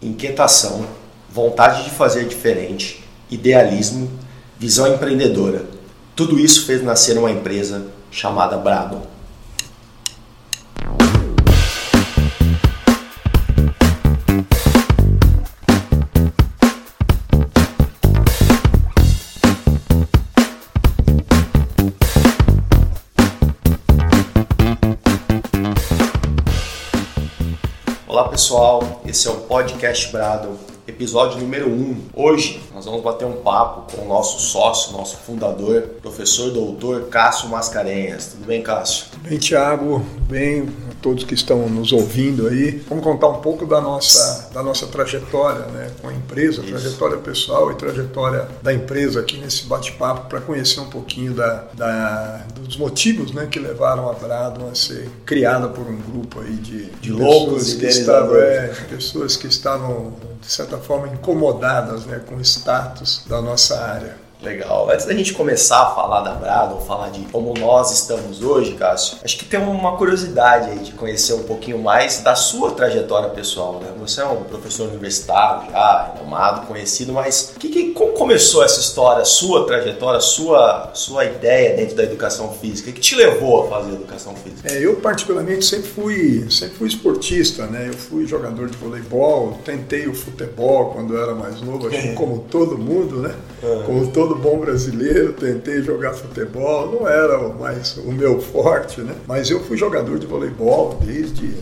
inquietação, vontade de fazer diferente, idealismo, visão empreendedora. Tudo isso fez nascer uma empresa chamada Brabham. Olá pessoal, esse é o Podcast Brado, episódio número 1. Hoje nós vamos bater um papo com o nosso sócio, nosso fundador, professor doutor Cássio Mascarenhas. Tudo bem, Cássio? Tudo bem, Thiago. Bem, a todos que estão nos ouvindo aí. Vamos contar um pouco da nossa, da nossa trajetória né, com a empresa, Isso. trajetória pessoal e trajetória da empresa aqui nesse bate-papo para conhecer um pouquinho da, da, dos motivos né, que levaram a Brado a ser criada por um grupo aí de, de, de loucos que estavam, é, pessoas que estavam de certa forma incomodadas né, com o status da nossa área. Legal. Antes da gente começar a falar da Brado, ou falar de como nós estamos hoje, Cássio, acho que tem uma curiosidade aí de conhecer um pouquinho mais da sua trajetória pessoal, né? Você é um professor universitário já, renomado, conhecido, mas que, que, como começou essa história, sua trajetória, sua, sua ideia dentro da educação física? O que te levou a fazer educação física? É, eu particularmente sempre fui, sempre fui esportista, né? Eu fui jogador de voleibol, tentei o futebol quando eu era mais novo, acho que como todo mundo, né? Uhum. Como todo todo bom brasileiro, tentei jogar futebol, não era mais o meu forte, né? Mas eu fui jogador de voleibol desde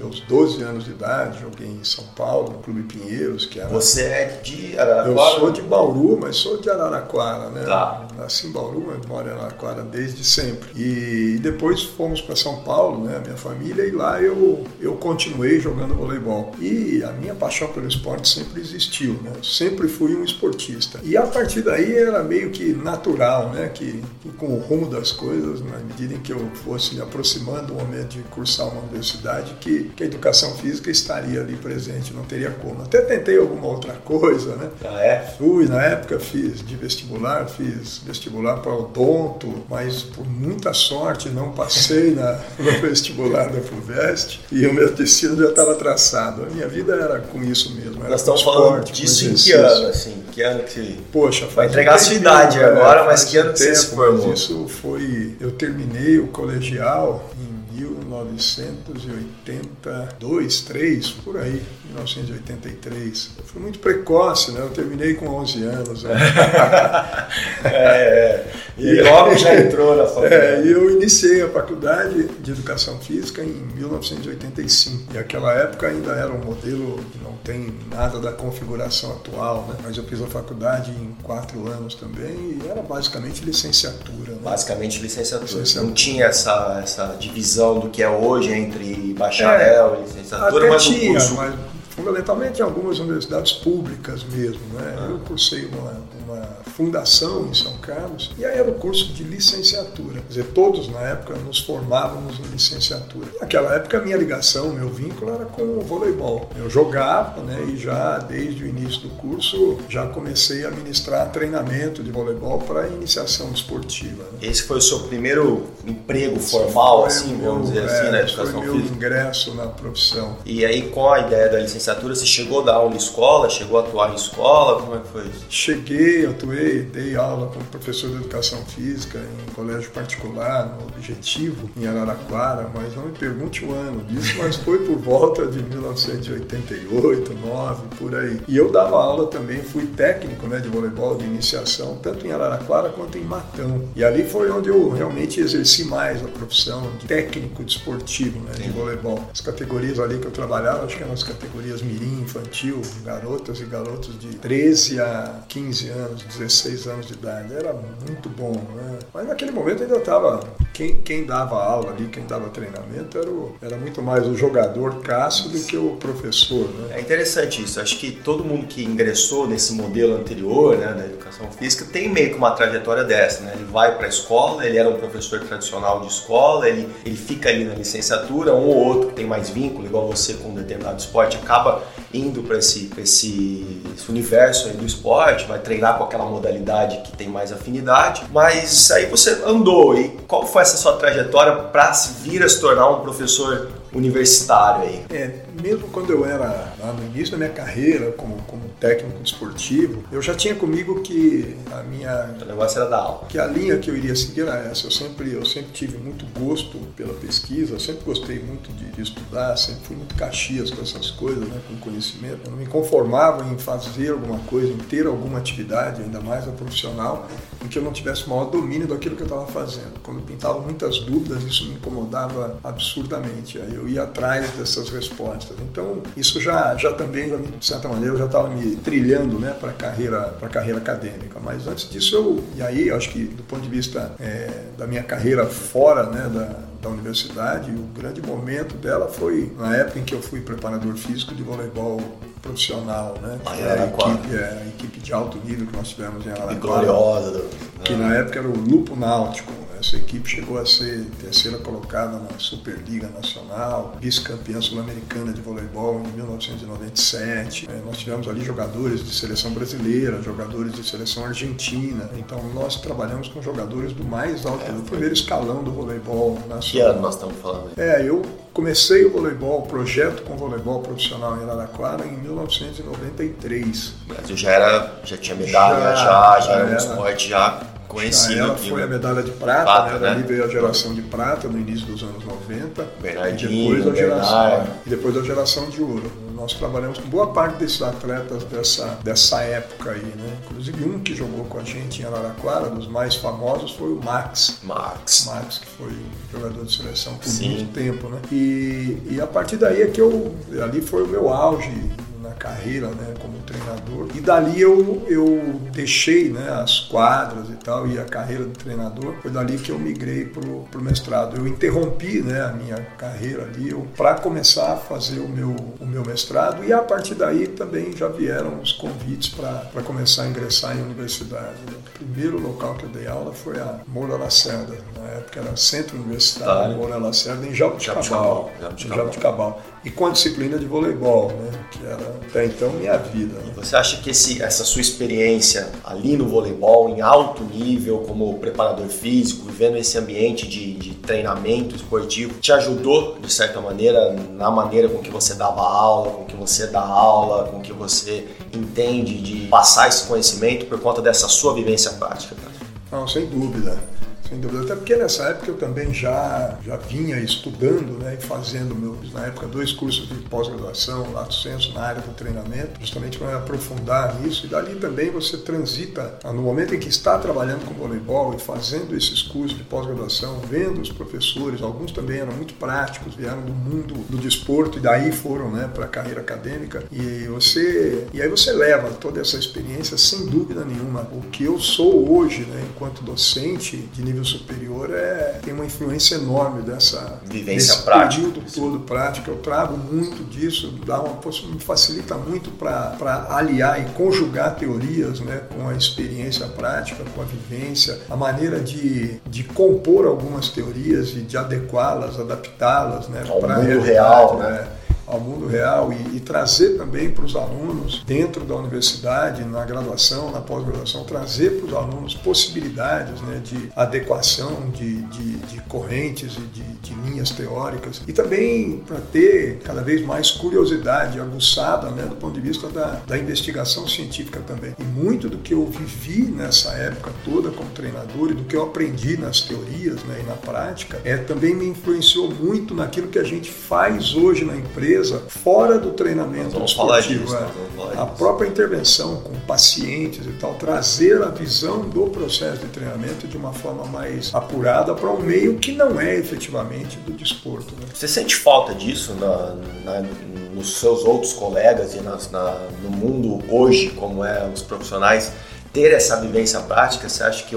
meus 12 anos de idade, joguei em São Paulo, no Clube Pinheiros, que era... Você é de Araraquara? Eu sou de Bauru, mas sou de Araraquara, né? Tá. Nasci em Bauru, mas moro em Araraquara desde sempre. E depois fomos para São Paulo, né, minha família, e lá eu, eu continuei jogando voleibol. E a minha paixão pelo esporte sempre existiu, né? Eu sempre fui um esportista. E a partir daí era meio que natural, né, que, que com o rumo das coisas, na medida em que eu fosse me aproximando do momento de cursar uma universidade, que que a educação física estaria ali presente, não teria como. Até tentei alguma outra coisa, né? Ah, é? Fui, na época fiz de vestibular, fiz vestibular para odonto, mas por muita sorte não passei na, no vestibular da FUVEST e o meu destino já estava traçado. A minha vida era com isso mesmo. Nós estamos falando disso em que ano, assim? Que ano que... Poxa, Vai entregar a sua idade agora, mas que ano que tempo, você se formou? Isso foi... Eu terminei o colegial 1982, 3, por aí, 1983. Eu fui muito precoce, né? Eu terminei com 11 anos. Né? é, é. E logo já entrou na faculdade. É, e eu iniciei a faculdade de Educação Física em 1985. E aquela época ainda era um modelo que não tem nada da configuração atual, né? Mas eu fiz a faculdade em quatro anos também e era basicamente licenciatura. Né? Basicamente licenciatura. licenciatura. Não tinha essa, essa divisão do que é hoje entre bacharel é, e licenciatura, mas tinha, curso... mas fundamentalmente em algumas universidades públicas mesmo. Né? Eu cursei uma, uma fundação em São Carlos e aí era o curso de licenciatura. Quer dizer, todos na época nos formávamos em licenciatura. Naquela época a minha ligação, meu vínculo era com o voleibol. Eu jogava né, e já desde o início do curso já comecei a ministrar treinamento de voleibol para iniciação esportiva. Né? Esse foi o seu primeiro emprego formal, assim, meu, vamos dizer assim, é, na educação foi meu física? ingresso na profissão. E aí com a ideia da licenciatura, você chegou a dar aula em escola, chegou a atuar em escola, como é que foi isso? Cheguei, atuei, dei aula como professor de educação física em colégio particular, no Objetivo, em Araraquara, mas não me pergunte o ano disso, mas foi por volta de 1988, 9, por aí. E eu dava aula também, fui técnico né, de voleibol de iniciação, tanto em Araraquara quanto em Matão. E ali foi onde eu realmente exerci mais a profissão de técnico desportivo né, de voleibol. As categorias ali que eu trabalhava, acho que eram as categorias mirim, infantil, garotas e garotos de 13 a 15 anos, 16 anos de idade. Era muito bom, né? Mas naquele momento ainda estava. Quem, quem dava aula ali, quem dava treinamento, era, o, era muito mais o jogador Cássio do que o professor. Né? É interessante isso. Acho que todo mundo que ingressou nesse modelo anterior, né, da educação física, tem meio que uma trajetória dessa. Né? Ele vai para a escola, ele era um professor tradicional de escola, ele, ele fica ali na licenciatura, um ou outro que tem mais vínculo, igual você com um determinado esporte, acaba indo para esse, esse, esse, universo do esporte, vai treinar com aquela modalidade que tem mais afinidade, mas aí você andou e qual foi essa sua trajetória para vir a se tornar um professor universitário aí. É, mesmo quando eu era lá no início da minha carreira como, como técnico desportivo, eu já tinha comigo que a minha. O negócio era da aula. Que a linha que eu iria seguir era essa. Eu sempre, eu sempre tive muito gosto pela pesquisa, eu sempre gostei muito de, de estudar, sempre fui muito caxias com essas coisas, né, com conhecimento. Eu não me conformava em fazer alguma coisa, em ter alguma atividade, ainda mais a profissional, em que eu não tivesse o maior domínio daquilo que eu estava fazendo. Quando pintavam muitas dúvidas, isso me incomodava absurdamente. Aí eu ia atrás dessas respostas. Então, isso já, já também, de certa maneira, eu já estava me trilhando né, para a carreira, carreira acadêmica. Mas antes disso, eu, e aí, acho que do ponto de vista é, da minha carreira fora né, da, da universidade, o grande momento dela foi na época em que eu fui preparador físico de voleibol profissional, né? Que é a, equipe, é a equipe de alto nível que nós tivemos em Araraquara. Gloriosa. Do... Que na época era o Lupo Náutico. Essa equipe chegou a ser terceira colocada na Superliga Nacional, vice-campeã sul-americana de voleibol em 1997. É, nós tivemos ali jogadores de seleção brasileira, jogadores de seleção argentina. Então nós trabalhamos com jogadores do mais alto, é, do primeiro escalão do voleibol nacional. Que ano nós estamos falando? É, eu comecei o voleibol, o projeto com voleibol profissional em Araraquara em 1993. O Brasil já era, já tinha medalha, já, já, já era um esporte já conhecido ela aqui. foi a medalha de prata, prata né? né? veio a geração de prata no início dos anos 90. Bernardinho, e depois, a geração, e depois a geração de ouro. Nós trabalhamos com boa parte desses atletas dessa, dessa época aí, né? Inclusive um que jogou com a gente em Araraquara, dos mais famosos, foi o Max. Max. Max, que foi jogador de seleção por Sim. muito tempo, né? E, e a partir daí é que eu. Ali foi o meu auge carreira né, como treinador. E dali eu, eu deixei né, as quadras e tal, e a carreira de treinador. Foi dali que eu migrei para o mestrado. Eu interrompi né, a minha carreira ali para começar a fazer o meu, o meu mestrado, e a partir daí também já vieram os convites para começar a ingressar em universidade. O primeiro local que eu dei aula foi a Moura Lacerda, na época era Centro Universitário tá. Moura Lacerda, em Jabuticabal. Jabuticabal. Jabuticabal. E com a disciplina de voleibol, né, que era até então minha vida. Né? Você acha que esse, essa sua experiência ali no voleibol, em alto nível, como preparador físico, vivendo esse ambiente de, de treinamento esportivo, te ajudou, de certa maneira, na maneira com que você dava aula, com que você dá aula, com que você entende de passar esse conhecimento por conta dessa sua vivência prática? Não, sem dúvida. Sem dúvida, até porque nessa época eu também já, já vinha estudando né, e fazendo, meus, na época, dois cursos de pós-graduação, lato senso, na área do treinamento, justamente para aprofundar nisso. E dali também você transita, ah, no momento em que está trabalhando com voleibol e fazendo esses cursos de pós-graduação, vendo os professores, alguns também eram muito práticos, vieram do mundo do desporto e daí foram né, para a carreira acadêmica. E, você, e aí você leva toda essa experiência, sem dúvida nenhuma. O que eu sou hoje, né, enquanto docente de nível nível superior é, tem uma influência enorme dessa vivência prática. período todo prático. Eu trago muito disso, dá uma, me facilita muito para aliar e conjugar teorias né, com a experiência prática, com a vivência, a maneira de, de compor algumas teorias e de adequá-las, adaptá-las né, para o mundo real. Né? Ao mundo real e, e trazer também para os alunos, dentro da universidade, na graduação, na pós-graduação, trazer para os alunos possibilidades né, de adequação de, de, de correntes e de, de, linhas teóricas e também para ter cada vez mais curiosidade aguçada né, do ponto de vista da, da investigação científica também. E muito do que eu vivi nessa época toda como treinador e do que eu aprendi nas teorias né, e na prática é também me influenciou muito naquilo que a gente faz hoje na empresa empresa fora do treinamento vamos esportivo. Disso, é, a própria intervenção com pacientes e tal, trazer a visão do processo de treinamento de uma forma mais apurada para um meio que não é efetivamente do desporto. Né? Você sente falta disso na, na, nos seus outros colegas e nas, na, no mundo hoje, como é os profissionais? ter essa vivência prática, você acha que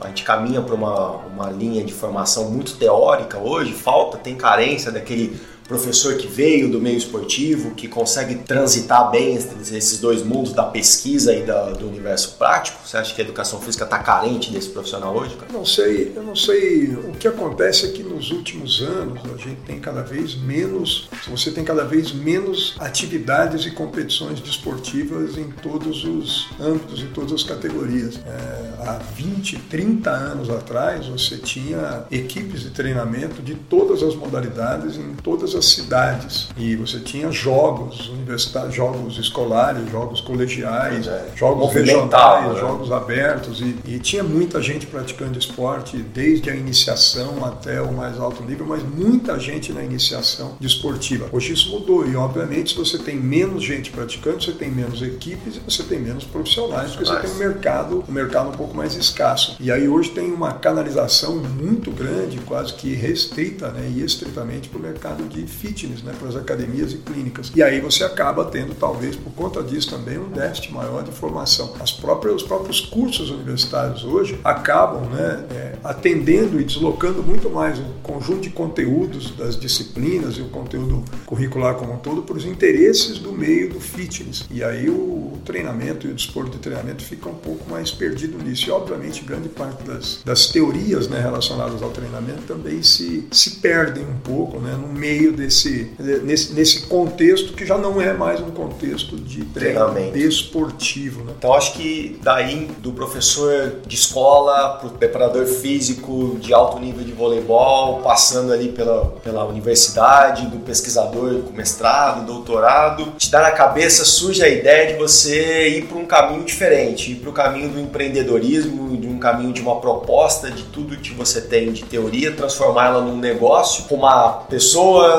a gente caminha para uma, uma linha de formação muito teórica hoje? Falta, tem carência daquele professor que veio do meio esportivo, que consegue transitar bem esses dois mundos da pesquisa e da, do universo prático? Você acha que a educação física está carente desse profissional hoje? Cara? Não sei, eu não sei. O que acontece é que nos últimos anos a gente tem cada vez menos, você tem cada vez menos atividades e competições desportivas em todos os âmbitos e todas as categorias. É, há 20, 30 anos atrás você tinha equipes de treinamento de todas as modalidades em todas todas as cidades. E você tinha jogos universitários, jogos escolares, jogos colegiais, é. jogos regionais, né? jogos abertos. E, e, tinha muita gente praticando esporte, desde a iniciação até o mais alto nível, mas muita gente na iniciação desportiva. Hoje isso mudou e, obviamente, se você tem menos gente praticando, você tem menos equipes e você tem menos profissionais, porque você tem um mercado, um mercado um pouco mais escasso. E aí hoje tem uma canalização muito grande, quase que restrita né, e estritamente para o mercado de fitness, né, para as academias e clínicas. E aí você acaba tendo, talvez por conta disso também, um déficit maior de formação. As próprias, os próprios cursos universitários hoje acabam né, é, atendendo e deslocando muito mais o conjunto de conteúdos das disciplinas e o conteúdo curricular como um todo para os interesses do meio do fitness. E aí o treinamento e o desporto de treinamento fica um pouco mais perdido nisso. E obviamente grande parte das, das teorias né, relacionadas ao treinamento também se, se perdem um pouco né, no meio desse nesse, nesse contexto que já não é mais um contexto de treinamento desportivo. Né? Então acho que daí do professor de escola para o preparador físico de alto nível de voleibol, passando ali pela, pela universidade, do pesquisador com mestrado, doutorado, te dá na cabeça, surge a ideia de você ir para um caminho diferente, ir para o caminho do empreendedorismo, de um caminho de uma proposta de tudo que você tem de teoria, transformá-la num negócio, arrumar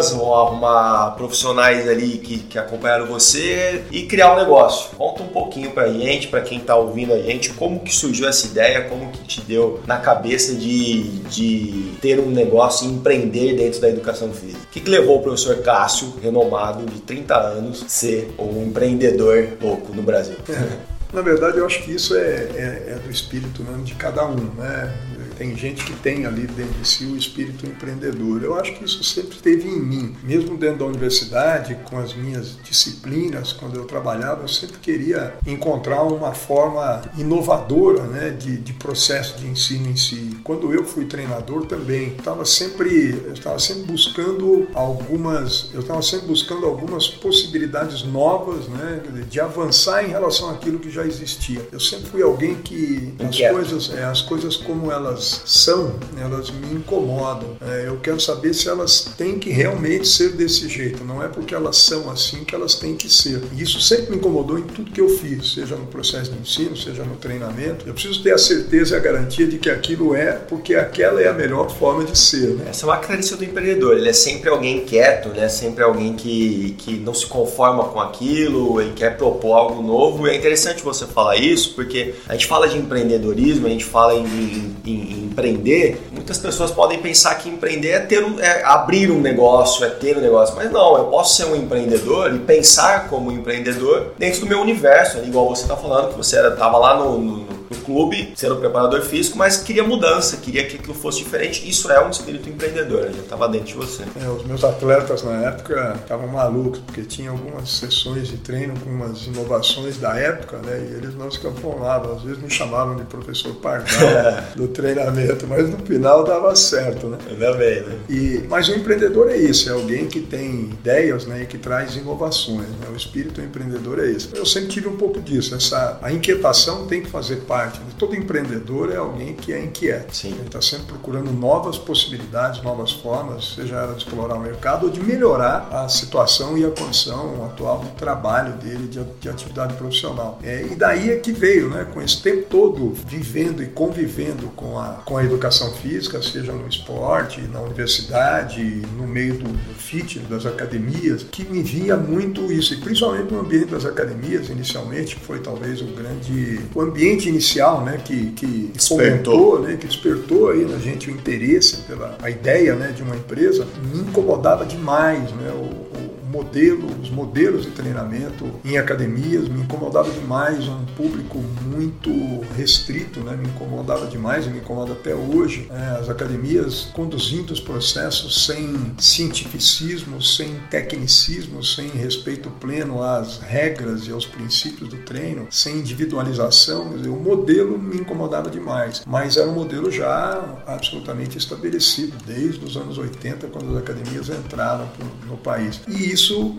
pessoas ou arrumar profissionais ali que, que acompanharam você e criar um negócio. Conta um pouquinho pra gente, para quem tá ouvindo a gente, como que surgiu essa ideia, como que te deu na cabeça de, de ter um negócio e empreender dentro da educação física. O que, que levou o professor Cássio, renomado de 30 anos, ser um empreendedor louco no Brasil? Na verdade, eu acho que isso é, é, é do espírito mesmo de cada um, né? Tem gente que tem ali dentro de si o espírito empreendedor. Eu acho que isso sempre teve em mim. Mesmo dentro da universidade, com as minhas disciplinas, quando eu trabalhava, eu sempre queria encontrar uma forma inovadora né, de, de processo de ensino em si. Quando eu fui treinador também, estava sempre, eu estava sempre buscando algumas, eu estava sempre buscando algumas possibilidades novas, né, de avançar em relação àquilo que já existia. Eu sempre fui alguém que as coisas, é, as coisas como elas são, elas me incomodam. É, eu quero saber se elas têm que realmente ser desse jeito. Não é porque elas são assim que elas têm que ser. E isso sempre me incomodou em tudo que eu fiz, seja no processo de ensino, seja no treinamento. Eu preciso ter a certeza e a garantia de que aquilo é porque aquela é a melhor forma de ser. Né? Essa é uma característica do empreendedor. Ele é sempre alguém quieto, né? Sempre alguém que, que não se conforma com aquilo, ele quer propor algo novo. E é interessante você falar isso porque a gente fala de empreendedorismo, a gente fala em, em, em empreender, muitas pessoas podem pensar que empreender é, ter um, é abrir um negócio, é ter um negócio. Mas não, eu posso ser um empreendedor e pensar como empreendedor dentro do meu universo, igual você está falando, que você estava lá no, no no clube, sendo preparador físico, mas queria mudança, queria que aquilo fosse diferente. Isso é um espírito empreendedor, já estava dentro de você. É, os meus atletas na época estavam malucos, porque tinha algumas sessões de treino com umas inovações da época, né? E eles não se conformavam. Às vezes me chamavam de professor Pardal do treinamento, mas no final dava certo, né? Ainda bem, né? E, mas o empreendedor é isso, é alguém que tem ideias né, e que traz inovações. Né? O espírito empreendedor é esse. Eu sempre tive um pouco disso. Essa, a inquietação tem que fazer parte parte. Todo empreendedor é alguém que é inquieto. Sim. Ele está sempre procurando novas possibilidades, novas formas, seja ela de explorar o mercado ou de melhorar a situação e a condição atual de trabalho dele, de, de atividade profissional. É, e daí é que veio, né, com esse tempo todo vivendo e convivendo com a, com a educação física, seja no esporte, na universidade, no meio do, do fitness, das academias, que me via muito isso, e principalmente no ambiente das academias, inicialmente, que foi talvez o grande o ambiente inicial inicial, né, que, que despertou, né, que despertou aí na gente o interesse pela a ideia, né, de uma empresa, me incomodava demais, né, o, modelo, os modelos de treinamento em academias me incomodava demais, um público muito restrito, né? me incomodava demais e me incomoda até hoje. É, as academias conduzindo os processos sem cientificismo, sem tecnicismo, sem respeito pleno às regras e aos princípios do treino, sem individualização, dizer, o modelo me incomodava demais, mas era um modelo já absolutamente estabelecido desde os anos 80, quando as academias entraram no país. E isso isso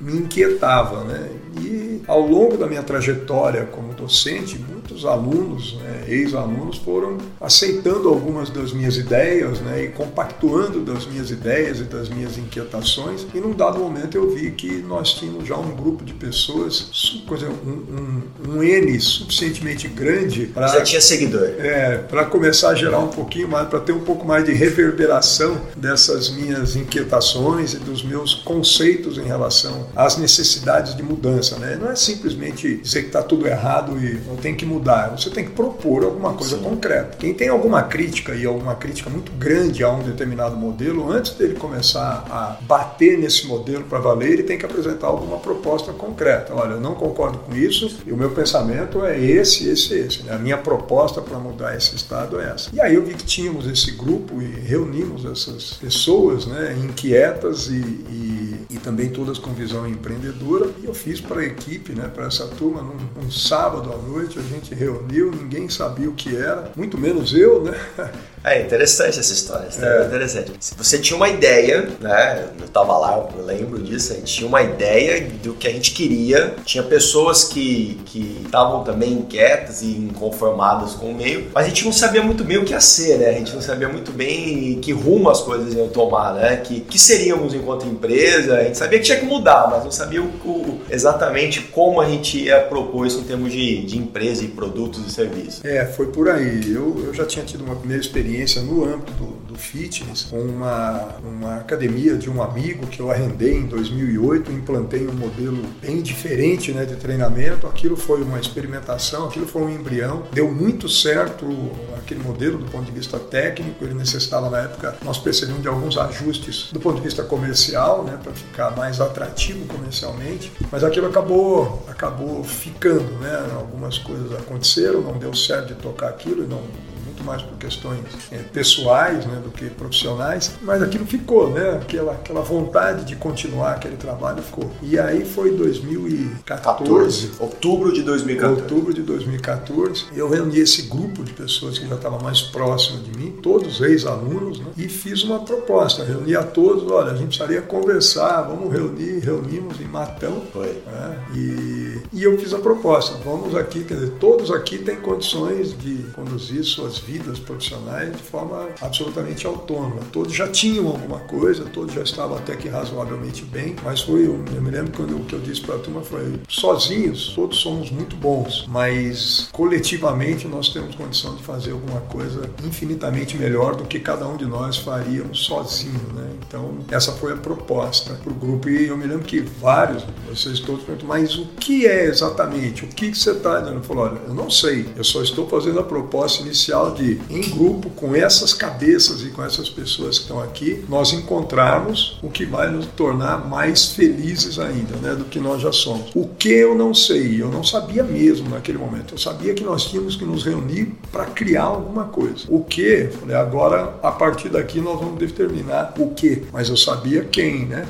me inquietava, né? E ao longo da minha trajetória como docente, muitos alunos, né, ex-alunos, foram aceitando algumas das minhas ideias né, e compactuando das minhas ideias e das minhas inquietações. E num dado momento eu vi que nós tínhamos já um grupo de pessoas, um, um, um N suficientemente grande para. Já tinha seguidor. É, para começar a gerar um pouquinho mais, para ter um pouco mais de reverberação dessas minhas inquietações e dos meus conceitos em relação às necessidades de mudança. Né? Não é simplesmente dizer que está tudo errado e não tem que mudar. Você tem que propor alguma coisa Sim. concreta. Quem tem alguma crítica e alguma crítica muito grande a um determinado modelo, antes dele começar a bater nesse modelo para valer, ele tem que apresentar alguma proposta concreta. Olha, eu não concordo com isso e o meu pensamento é esse, esse, esse. Né? A minha proposta para mudar esse estado é essa. E aí eu vi que tínhamos esse grupo e reunimos essas pessoas né, inquietas e, e, e também todas com visão empreendedora. E eu fiz para a equipe, né, para essa turma, num, num sábado à noite, a gente reuniu, ninguém sabia o que era, muito menos eu, né? É interessante essa história, é. interessante. Se você tinha uma ideia, né? Eu estava lá, eu lembro disso, a gente tinha uma ideia do que a gente queria. Tinha pessoas que estavam também inquietas e inconformadas com o meio, mas a gente não sabia muito bem o que ia ser, né? A gente não sabia muito bem que rumo as coisas iam tomar, né? Que, que seríamos enquanto empresa. A gente sabia que tinha que mudar, mas não sabia o, o, exatamente como a gente ia propor isso em termos de, de empresa e produtos e serviços. É, foi por aí. Eu, eu já tinha tido uma primeira experiência no âmbito do, do fitness com uma, uma academia de um amigo que eu arrendei em 2008, implantei um modelo bem diferente né, de treinamento. Aquilo foi uma experimentação, aquilo foi um embrião, deu muito certo aquele modelo do ponto de vista técnico. Ele necessitava na época, nós percebemos de alguns ajustes do ponto de vista comercial, né, para ficar mais atrativo comercialmente. Mas aquilo acabou, acabou ficando, né? Algumas coisas aconteceram, não deu certo de tocar aquilo e não mais por questões é, pessoais né, do que profissionais, mas aquilo ficou, né? Aquela, aquela vontade de continuar aquele trabalho ficou. E aí foi 2014. 14, outubro de 2014. Outubro de 2014. Eu reuni esse grupo de pessoas que já estava mais próximo de mim, todos ex-alunos, né, e fiz uma proposta. Reuni a todos, olha, a gente precisaria conversar, vamos reunir, reunimos em Matão. Foi. Né, e, e eu fiz a proposta. Vamos aqui, quer dizer, todos aqui têm condições de conduzir suas vidas profissionais de forma absolutamente autônoma. Todos já tinham alguma coisa, todos já estavam até que razoavelmente bem, mas foi, eu, me lembro quando o que eu disse para a turma foi, sozinhos todos somos muito bons, mas coletivamente nós temos condição de fazer alguma coisa infinitamente melhor do que cada um de nós faríamos sozinho, né? Então, essa foi a proposta para o grupo e eu me lembro que vários, vocês todos perguntam, mas o que é exatamente? O que, que você está dizendo? Eu falei, olha, eu não sei, eu só estou fazendo a proposta inicial de, em grupo, com essas cabeças e com essas pessoas que estão aqui, nós encontrarmos o que vai nos tornar mais felizes ainda, né, do que nós já somos. O que eu não sei, eu não sabia mesmo naquele momento. Eu sabia que nós tínhamos que nos reunir para criar alguma coisa. O que? Agora a partir daqui nós vamos determinar o que, mas eu sabia quem, né?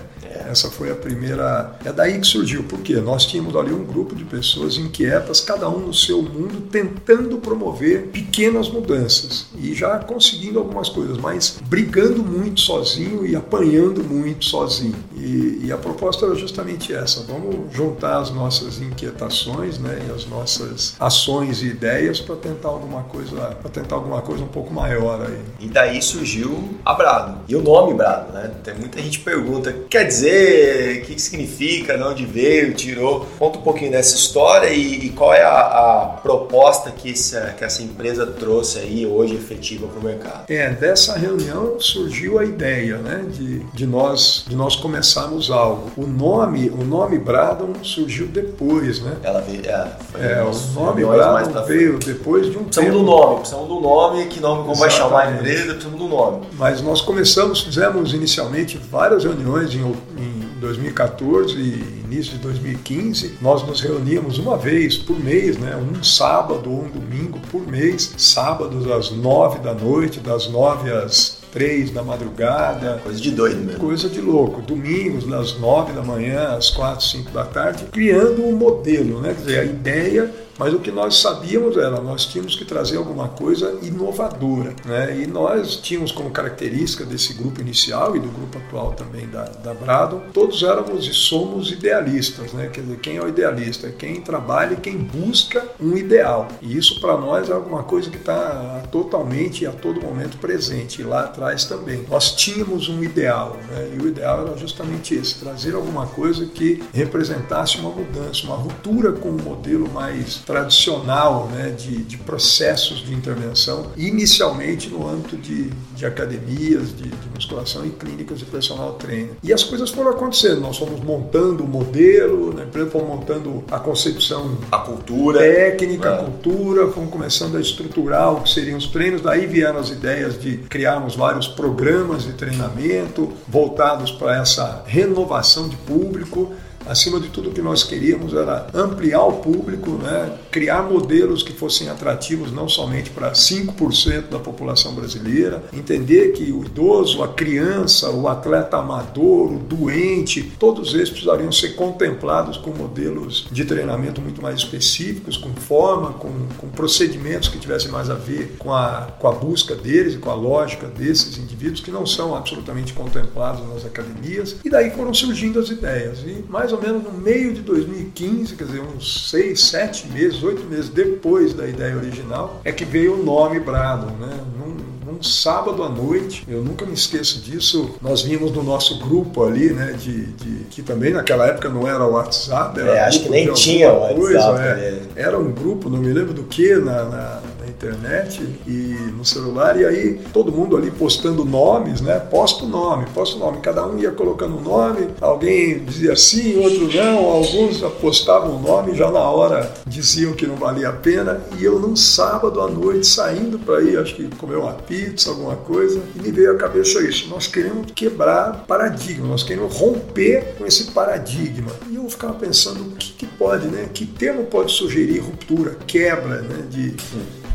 Essa foi a primeira. É daí que surgiu, porque nós tínhamos ali um grupo de pessoas inquietas, cada um no seu mundo, tentando promover pequenas mudanças e já conseguindo algumas coisas, mas brigando muito sozinho e apanhando muito sozinho. E, e a proposta era justamente essa: vamos juntar as nossas inquietações, né, e as nossas ações e ideias para tentar alguma coisa, para tentar alguma coisa um pouco maior aí. E daí surgiu a Brado. E o nome Brado, né? Tem muita gente pergunta, quer dizer o que, que significa, de onde veio, tirou. Conta um pouquinho dessa história e, e qual é a, a proposta que essa, que essa empresa trouxe aí hoje efetiva para o mercado. É, dessa reunião surgiu a ideia né, de, de, nós, de nós começarmos algo. O nome, o nome Bradon surgiu depois, né? Ela veio, é, é o nome Bradon veio depois de um precisamos tempo. do nome, precisamos do nome, que nome, como vai chamar a empresa, precisamos do nome. Mas nós começamos, fizemos inicialmente várias reuniões em, em 2014 e início de 2015, nós nos reuníamos uma vez por mês, né, um sábado ou um domingo por mês, sábados às nove da noite, das nove às três da madrugada. Coisa de doido mesmo. Coisa de louco. Domingos, das nove da manhã às quatro, cinco da tarde, criando um modelo, né? Quer dizer, a ideia Mas o que nós sabíamos era, nós tínhamos que trazer alguma coisa inovadora. Né? E nós tínhamos como característica desse grupo inicial e do grupo atual também da, da Brado, todos éramos e somos idealistas. Né? Quer dizer, quem é o idealista? É quem trabalha e quem busca um ideal. E isso para nós é alguma coisa que está totalmente e a todo momento presente. E lá atrás também. Nós tínhamos um ideal. Né? E o ideal era justamente esse, trazer alguma coisa que representasse uma mudança, uma ruptura com o modelo mais tradicional né, de, de processos de intervenção, inicialmente no âmbito de, de academias, de, de musculação e clínicas de personal trainer. E as coisas foram acontecendo, nós fomos montando o modelo, né, fomos montando a concepção, a cultura, técnica, a cultura, fomos começando a estruturar o que seriam os treinos, daí vieram as ideias de criarmos vários programas de treinamento voltados para essa renovação de público Acima de tudo, o que nós queríamos era ampliar o público, né? criar modelos que fossem atrativos não somente para 5% da população brasileira, entender que o idoso, a criança, o atleta amador, o doente, todos eles precisariam ser contemplados com modelos de treinamento muito mais específicos, com forma, com, com procedimentos que tivessem mais a ver com a, com a busca deles e com a lógica desses indivíduos que não são absolutamente contemplados nas academias. E daí foram surgindo as ideias. E mais ou menos no meio de 2015, quer dizer, uns seis, sete meses, oito meses depois da ideia original, é que veio o nome Brado, né? Num, num sábado à noite, eu nunca me esqueço disso, nós vimos no nosso grupo ali, né, de, de que também naquela época não era WhatsApp, era é, acho que nem tinha o WhatsApp. É, era um grupo, não me lembro do que, na, na internet e no celular, e aí todo mundo ali postando nomes, né? Posta o nome, posta o nome. Cada um ia colocando o nome, alguém dizia sim, outro não, alguns postavam o nome já na hora diziam que não valia a pena. E eu num sábado à noite saindo para ir, acho que comer uma pizza, alguma coisa, e me veio à cabeça isso: nós queremos quebrar paradigma, nós queremos romper com esse paradigma. E eu ficava pensando o que, que pode, né? Que termo pode sugerir ruptura, quebra, né? De,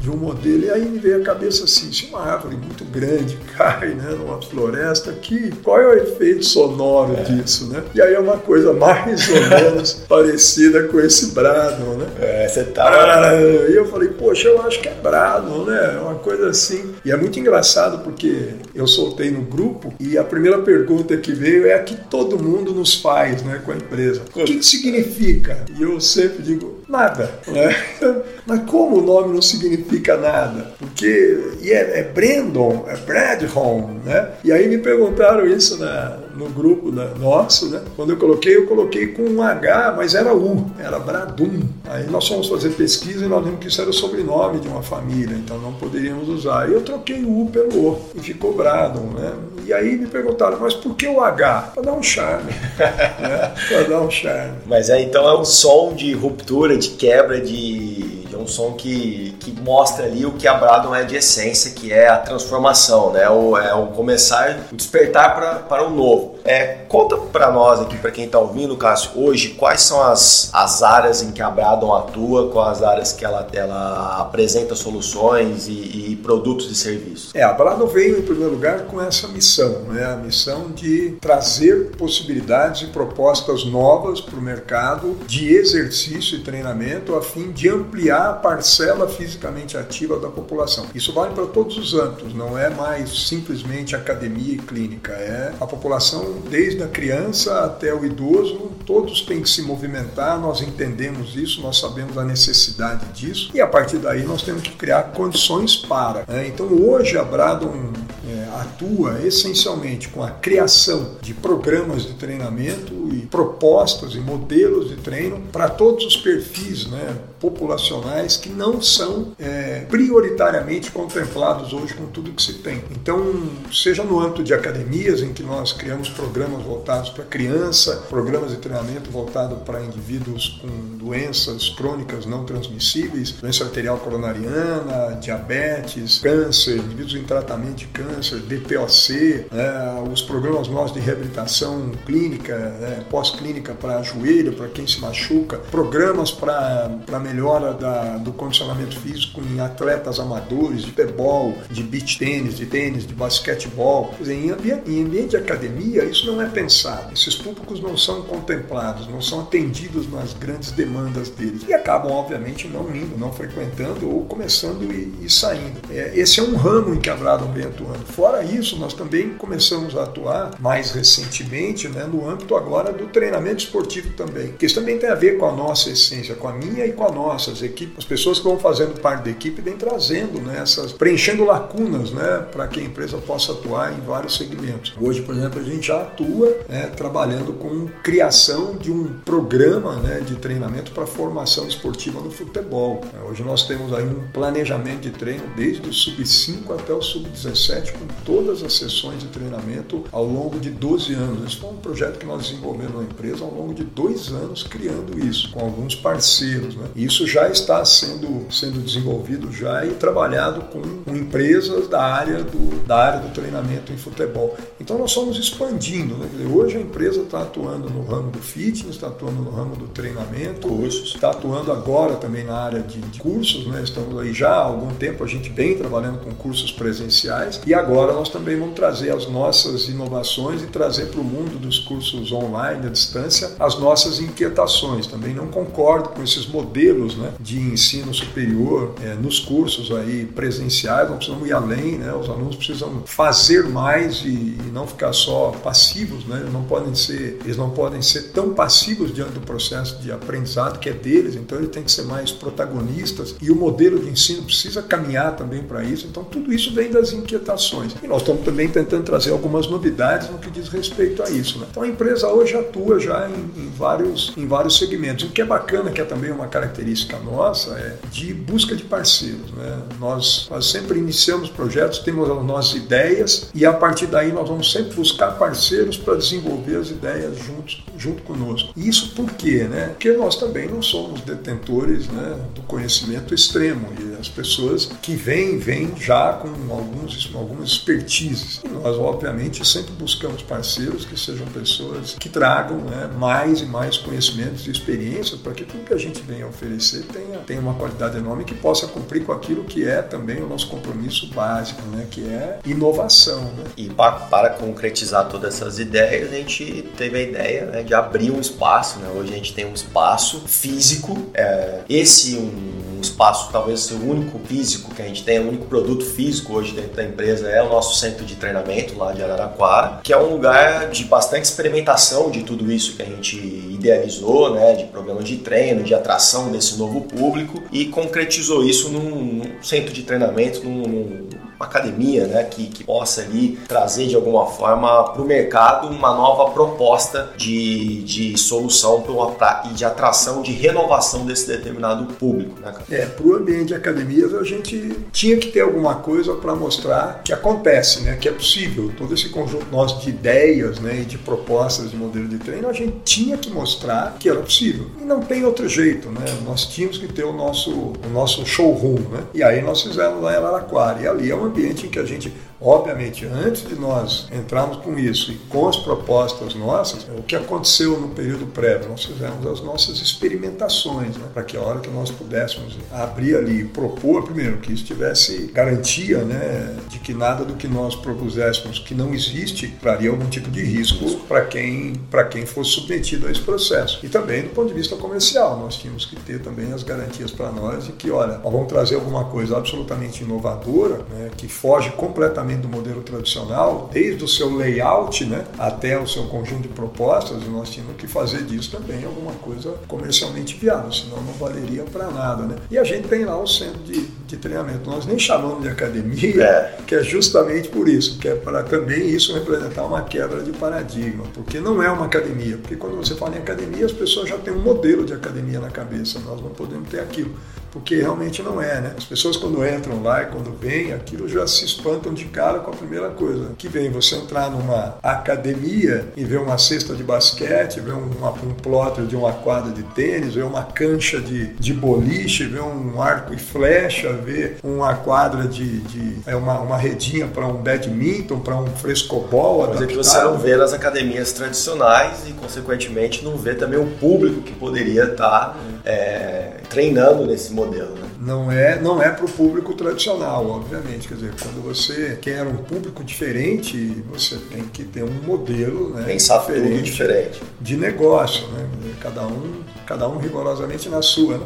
de um modelo. E aí me veio a cabeça assim, se uma árvore muito grande cai né, numa floresta, que, qual é o efeito sonoro é. disso? Né? E aí é uma coisa mais ou menos parecida com esse brado, né? É, você tá... Ah, e eu falei, poxa, eu acho que é brado, né? Uma coisa assim. E é muito engraçado porque eu soltei no grupo e a primeira pergunta que veio é a que todo mundo nos faz né, com a empresa. O que, que significa? E eu sempre digo, nada. Né? Mas como o nome não significa nada? Porque e é, é Brandon, é Bradholm, né? E aí me perguntaram isso na, no grupo da, nosso, né? Quando eu coloquei, eu coloquei com um H, mas era U, era Bradum. Aí nós fomos fazer pesquisa e nós vimos que isso era o sobrenome de uma família, então não poderíamos usar. E eu troquei o U pelo O e ficou Bradon, né? E aí me perguntaram, mas por que o H? Para dar um charme, né? Para dar um charme. Mas é, então é um som de ruptura, de quebra, de é um som que, que mostra ali o que a Bradon é de essência, que é a transformação, né? O, é o começar, o despertar para, para o novo. É, conta para nós aqui, para quem está ouvindo, Cássio, hoje, quais são as, as áreas em que a Bradon atua, quais as áreas que ela, ela apresenta soluções e, e produtos e serviços? É, a Bradon veio em primeiro lugar com essa missão, né? A missão de trazer possibilidades e propostas novas para o mercado de exercício e treinamento a fim de ampliar a parcela fisicamente ativa da população. Isso vale para todos os âmbitos, não é mais simplesmente academia e clínica, é a população desde a criança até o idoso, todos têm que se movimentar, nós entendemos isso, nós sabemos a necessidade disso e a partir daí nós temos que criar condições para. Né? Então hoje a Bradon é, atua essencialmente com a criação de programas de treinamento e propostas e modelos de treino para todos os perfis né, populacionais que não são é, prioritariamente contemplados hoje com tudo que se tem. Então, seja no âmbito de academias, em que nós criamos programas voltados para criança, programas de treinamento voltados para indivíduos com doenças crônicas não transmissíveis, doença arterial coronariana, diabetes, câncer, indivíduos em tratamento de câncer, DPOC, né, os programas nossos de reabilitação clínica, né, pós-clínica para joelho, para quem se machuca, programas para melhora da, do condicionamento físico em atletas amadores, de futebol, de beach tênis, de tênis, de basquetebol. Dizer, em, ambiente, em ambiente de academia, isso não é pensado. Esses públicos não são contemplados, não são atendidos nas grandes demandas deles. E acabam, obviamente, não indo, não frequentando ou começando e, e saindo. É, esse é um ramo em que a Bradon vem atuando. Fora isso, nós também começamos a atuar mais recentemente né, no âmbito agora do treinamento esportivo também. Que isso também tem a ver com a nossa essência, com a minha e com a nossa. As, equipes, as pessoas que vão fazendo parte da equipe vêm trazendo né, preenchendo lacunas né, para que a empresa possa atuar em vários segmentos. Hoje, por exemplo, a gente já atua né, trabalhando com criação de um programa né, de treinamento para formação esportiva no futebol. Hoje nós temos aí um planejamento de treino desde o sub-5 até o sub-17 com todas as sessões de treinamento ao longo de 12 anos. Esse foi um projeto que nós desenvolvemos na empresa ao longo de dois anos criando isso, com alguns parceiros. Né? Isso já está sendo, sendo desenvolvido já e trabalhado com, com empresas da área, do, da área do treinamento em futebol. Então nós somos expandindo. Né? Hoje a empresa está atuando no ramo do fitness, está atuando no ramo do treinamento, cursos, está atuando agora também na área de, de cursos. Né? Estamos aí já há algum tempo, a gente vem trabalhando com cursos presenciais e agora nós também vamos trazer as nossas inovações e trazer para o mundo dos cursos online, à distância, as nossas inquietações. Também não concordo com esses modelos né, de ensino superior é, nos cursos aí presenciais, nós precisamos ir além, né? os alunos precisam fazer mais e, e não ficar só passivos, né? não podem ser, eles não podem ser tão passivos diante do processo de aprendizado que é deles, então eles têm que ser mais protagonistas e o modelo de ensino precisa caminhar também para isso, então tudo isso vem das inquietações. E nós estamos também tentando trazer algumas novidades no que diz respeito a isso. Né? Então a empresa hoje atua já em, em, vários, em vários segmentos. O que é bacana, que é também uma característica nossa, é de busca de parceiros. Né? Nós, nós sempre iniciamos projetos, temos as nossas ideias e a partir daí nós vamos sempre buscar parceiros para desenvolver as ideias juntos, junto conosco. Isso por quê? Né? Porque nós também não somos detentores né, do conhecimento extremo e as pessoas que vêm, vêm já com alguns, algumas expertises. Nós, obviamente, sempre buscamos parceiros que sejam pessoas que tragam né, mais e mais conhecimentos e experiências para que tudo que a gente venha oferecer tenha, tenha uma qualidade enorme que possa cumprir com aquilo que é também o nosso compromisso básico, né, que é inovação. Né? E para, para concretizar todas essas ideias, a gente teve a ideia né, de abrir um espaço. Né? Hoje a gente tem um espaço físico, é, esse um espaço, talvez o único físico que a gente tem, o único produto físico hoje dentro da empresa é o nosso centro de treinamento lá de Araraquara, que é um lugar de bastante experimentação de tudo isso que a gente idealizou, né, de programas de treino, de atração desse novo público e concretizou isso num, num centro de treinamento, num, num uma academia né, que, que possa ali trazer de alguma forma para o mercado uma nova proposta de, de solução pra, e de atração, de renovação desse determinado público. Né, é, para o ambiente de academias a gente tinha que ter alguma coisa para mostrar que acontece, né, que é possível. Todo esse conjunto nosso de ideias né, e de propostas de modelo de treino, a gente tinha que mostrar que era possível. E não tem outro jeito, né? Nós tínhamos que ter o nosso, o nosso showroom, né? E aí nós fizemos lá em Araraquara. E ali é uma ambiente em que a gente Obviamente, antes de nós entrarmos com isso e com as propostas nossas, o que aconteceu no período prévio? Nós fizemos as nossas experimentações, né? para que a hora que nós pudéssemos abrir ali e propor, primeiro, que isso tivesse garantia né, de que nada do que nós propuséssemos que não existe traria algum tipo de risco para quem, quem fosse submetido a esse processo. E também do ponto de vista comercial, nós tínhamos que ter também as garantias para nós de que, olha, nós vamos trazer alguma coisa absolutamente inovadora, né, que foge completamente do modelo tradicional, desde o seu layout né, até o seu conjunto de propostas, nós tínhamos que fazer disso também alguma coisa comercialmente viável, senão não valeria para nada. Né? E a gente tem lá o centro de, de treinamento. Nós nem chamamos de academia, é. que é justamente por isso, que é para também isso representar uma quebra de paradigma, porque não é uma academia, porque quando você fala em academia, as pessoas já têm um modelo de academia na cabeça, nós não podemos ter aquilo porque realmente não é, né? As pessoas quando entram lá e quando vêm, aquilo já se espantam de cara com a primeira coisa que vem. Você entrar numa academia e ver uma cesta de basquete, ver um, um plotter de uma quadra de tênis, ver uma cancha de, de boliche, ver um arco e flecha, ver uma quadra de, de é uma, uma redinha para um badminton, para um frescobol. Coisa que você não vê nas academias tradicionais e, consequentemente, não vê também o público que poderia estar tá, é, treinando nesse modelo. Né? Não é, não é para o público tradicional, obviamente. Quer dizer, quando você quer um público diferente, você tem que ter um modelo né, Pensar diferente, diferente de negócio. Né? Cada um, cada um rigorosamente na sua. Né?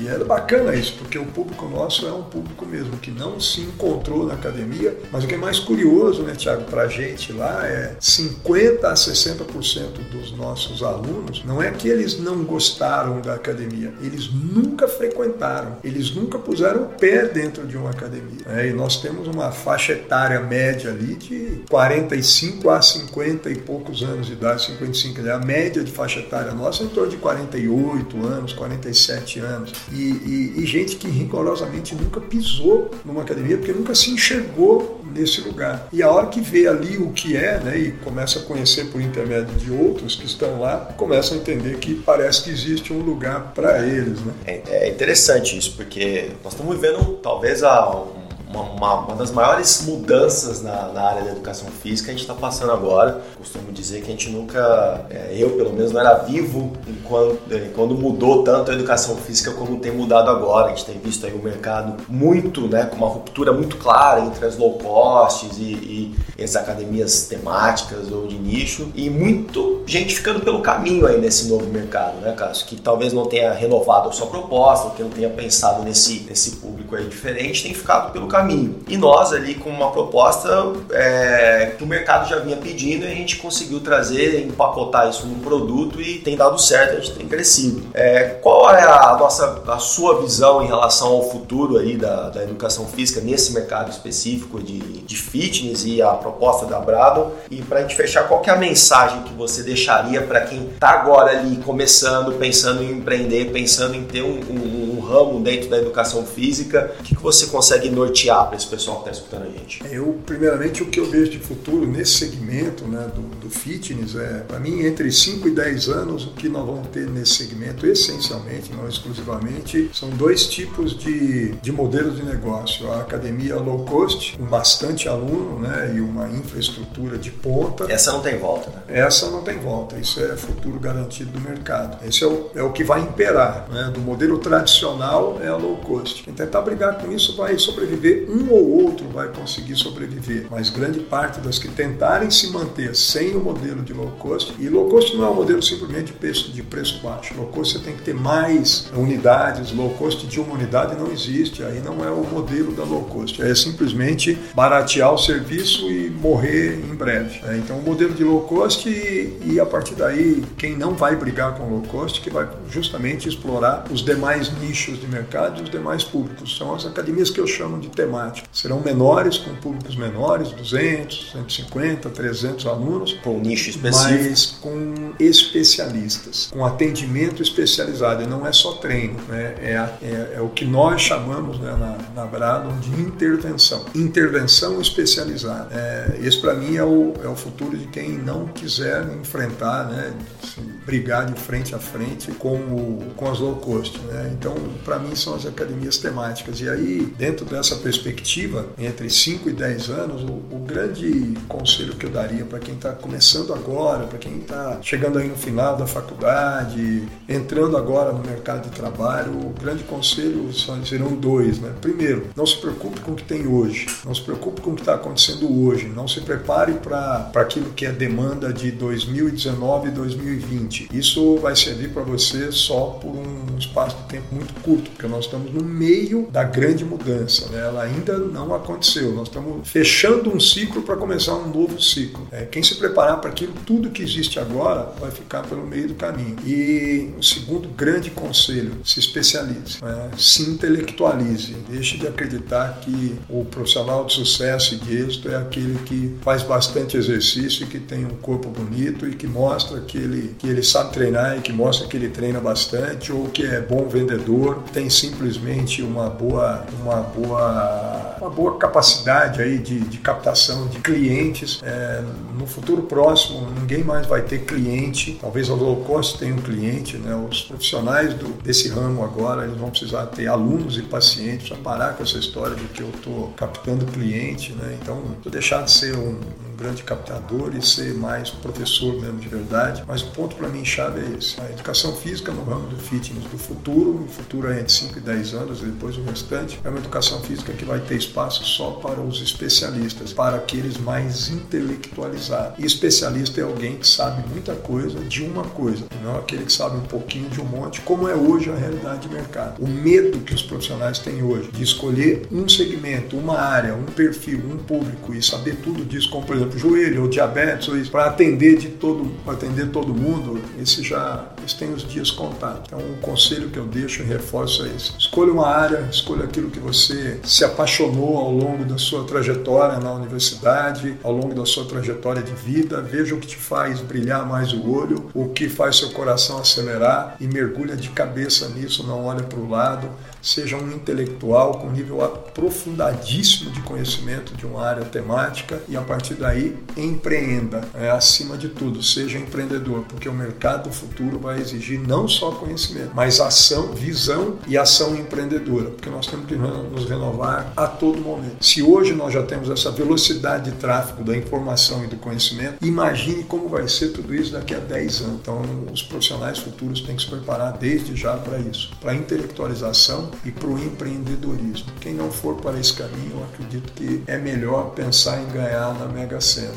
E é bacana isso, porque o público nosso é um público mesmo que não se encontrou na academia, mas o que é mais curioso, né, Tiago, para a gente lá é 50 a 60% dos nossos alunos, não é que eles não gostaram da academia, eles nunca frequentaram, eles nunca puseram o pé dentro de uma academia. É, e nós temos uma faixa etária média ali de 45 a 50 e poucos anos de idade, 55, a média de faixa etária nossa é em torno de 48 anos, 47 anos e, e, e gente que rigorosamente nunca pisou numa academia porque nunca se enxergou nesse lugar. E a hora que vê ali o que é, né, e começa a conhecer por intermédio de outros que estão lá, começa a entender que parece que existe um lugar para eles. Né? É, é interessante isso, porque nós estamos vivendo talvez a uma, uma, uma, das maiores mudanças na, na, área da educação física a gente está passando agora. Costumo dizer que a gente nunca, é, eu pelo menos, não era vivo enquanto, é, quando mudou tanto a educação física como tem mudado agora. A gente tem visto aí o um mercado muito, né, com uma ruptura muito clara entre as low costs e, e, e as academias temáticas ou de nicho e muito gente ficando pelo caminho aí nesse novo mercado, né, Cássio? Que talvez não tenha renovado a sua proposta, que não tenha pensado nesse, nesse público aí diferente, tem ficado pelo caminho. E nós ali com uma proposta é, que o mercado já vinha pedindo e a gente conseguiu trazer, empacotar isso num produto e tem dado certo, a gente tem crescido. É, qual é a nossa, a sua visão em relação ao futuro aí da, da educação física nesse mercado específico de, de fitness e a proposta da Brado? E para a gente fechar, qual é a mensagem que você deixaria para quem está agora ali começando, pensando em empreender, pensando em ter um, um, um ramo dentro da educação física? O que, que você consegue nortear para esse pessoal que está escutando a gente? Eu, primeiramente, o que eu vejo de futuro nesse segmento né, do, fitness é, para mim, entre 5 e 10 anos, o que nós vamos ter nesse segmento, essencialmente, não exclusivamente, são dois tipos de, de modelos de negócio. A academia low cost, com bastante aluno né, e uma infraestrutura de ponta. Essa não tem volta, né? Essa não tem volta, isso é futuro garantido do mercado. Esse é o, é o que vai imperar. Né? Do modelo tradicional é a low cost. Quem tentar brigar com isso vai sobreviver um ou outro vai conseguir sobreviver, mas grande parte das que tentarem se manter sem o modelo de low cost, e low cost não é um modelo simplesmente de preço, de preço baixo, low cost você tem que ter mais unidades, low cost de uma unidade não existe, aí não é o modelo da low cost, é simplesmente baratear o serviço e morrer em breve. É, então o modelo de low cost e, e a partir daí quem não vai brigar com low cost que vai justamente explorar os demais nichos de mercado e os demais públicos, são as academias que eu chamo de temáticas Serão menores, com públicos menores, 200, 150, 300 alunos. Com um nicho específico. Mas com especialistas, com atendimento especializado. E não é só treino, né? é, é, é o que nós chamamos né, na, na Brado de intervenção. Intervenção especializada. É, esse, para mim, é o, é o futuro de quem não quiser enfrentar, né, assim, brigar de frente a frente com, o, com as low cost. Né? Então, para mim, são as academias temáticas. E aí, dentro dessa perspectiva, entre 5 e 10 anos, o, o grande conselho que eu daria para quem está começando agora, para quem está chegando aí no final da faculdade, entrando agora no mercado de trabalho, o grande conselho serão dois. Né? Primeiro, não se preocupe com o que tem hoje, não se preocupe com o que está acontecendo hoje, não se prepare para aquilo que é demanda de 2019 e 2020. Isso vai servir para você só por um espaço de tempo muito curto, porque nós estamos no meio da grande mudança. Né? Ela ainda não aconteceu. Nós estamos fechando um ciclo para começar um novo ciclo. É, quem se preparar para aquilo, tudo que existe agora vai ficar pelo meio do caminho. E o segundo grande conselho, se especialize, né? se intelectualize, deixe de acreditar que o profissional de sucesso e de êxito é aquele que faz bastante exercício e que tem um corpo bonito e que mostra que ele, que ele sabe treinar e que mostra que ele treina bastante ou que é bom vendedor, tem simplesmente uma boa, uma boa uma boa capacidade aí de, de captação de clientes. É, no futuro próximo, ninguém mais vai ter cliente. Talvez a low cost tenha um cliente, né? Os profissionais do, desse ramo agora, eles vão precisar ter alunos e pacientes para parar com essa história de que eu estou captando cliente, né? Então, deixar de ser um, um grande captador e ser mais professor mesmo de verdade. Mas o ponto para mim chave é esse: a educação física no ramo do fitness do futuro, o futuro é entre 5 e 10 anos, depois o restante, é uma educação física que vai ter espaço só para os especialistas, para aqueles mais intelectualizados. E especialista é alguém que sabe muita coisa de uma coisa, não aquele que sabe um pouquinho de um monte, como é hoje a realidade de mercado. O medo que os profissionais têm hoje de escolher um segmento, uma área, um perfil, um público e saber tudo disso, como por exemplo joelho ou diabetes, ou para atender de todo, atender todo mundo, esse já esse tem os dias contados. Então o conselho que eu deixo e reforço é esse: escolha uma área, escolha aquilo que você se apaixonou ao longo da sua trajetória na universidade, ao longo da sua trajetória de vida, veja o que te faz brilhar mais o olho, o que faz seu coração acelerar e mergulha de cabeça nisso, não olha para o lado seja um intelectual com nível aprofundadíssimo de conhecimento de uma área temática e a partir daí empreenda, é, acima de tudo, seja empreendedor, porque o mercado futuro vai exigir não só conhecimento, mas ação, visão e ação empreendedora, porque nós temos que nos renovar a todo momento. Se hoje nós já temos essa velocidade de tráfego da informação e do conhecimento, imagine como vai ser tudo isso daqui a 10 anos. Então, os profissionais futuros têm que se preparar desde já para isso, para intelectualização e para o empreendedorismo. Quem não for para esse caminho, eu acredito que é melhor pensar em ganhar na Mega Sena.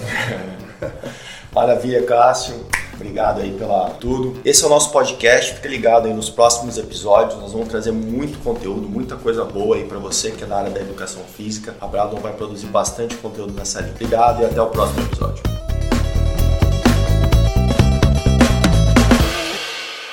Maravilha, Cássio. Obrigado aí pela tudo. Esse é o nosso podcast. Fica ligado aí nos próximos episódios. Nós vamos trazer muito conteúdo, muita coisa boa aí para você que é da área da educação física. A Bradon vai produzir bastante conteúdo nessa linha. Obrigado e até o próximo episódio.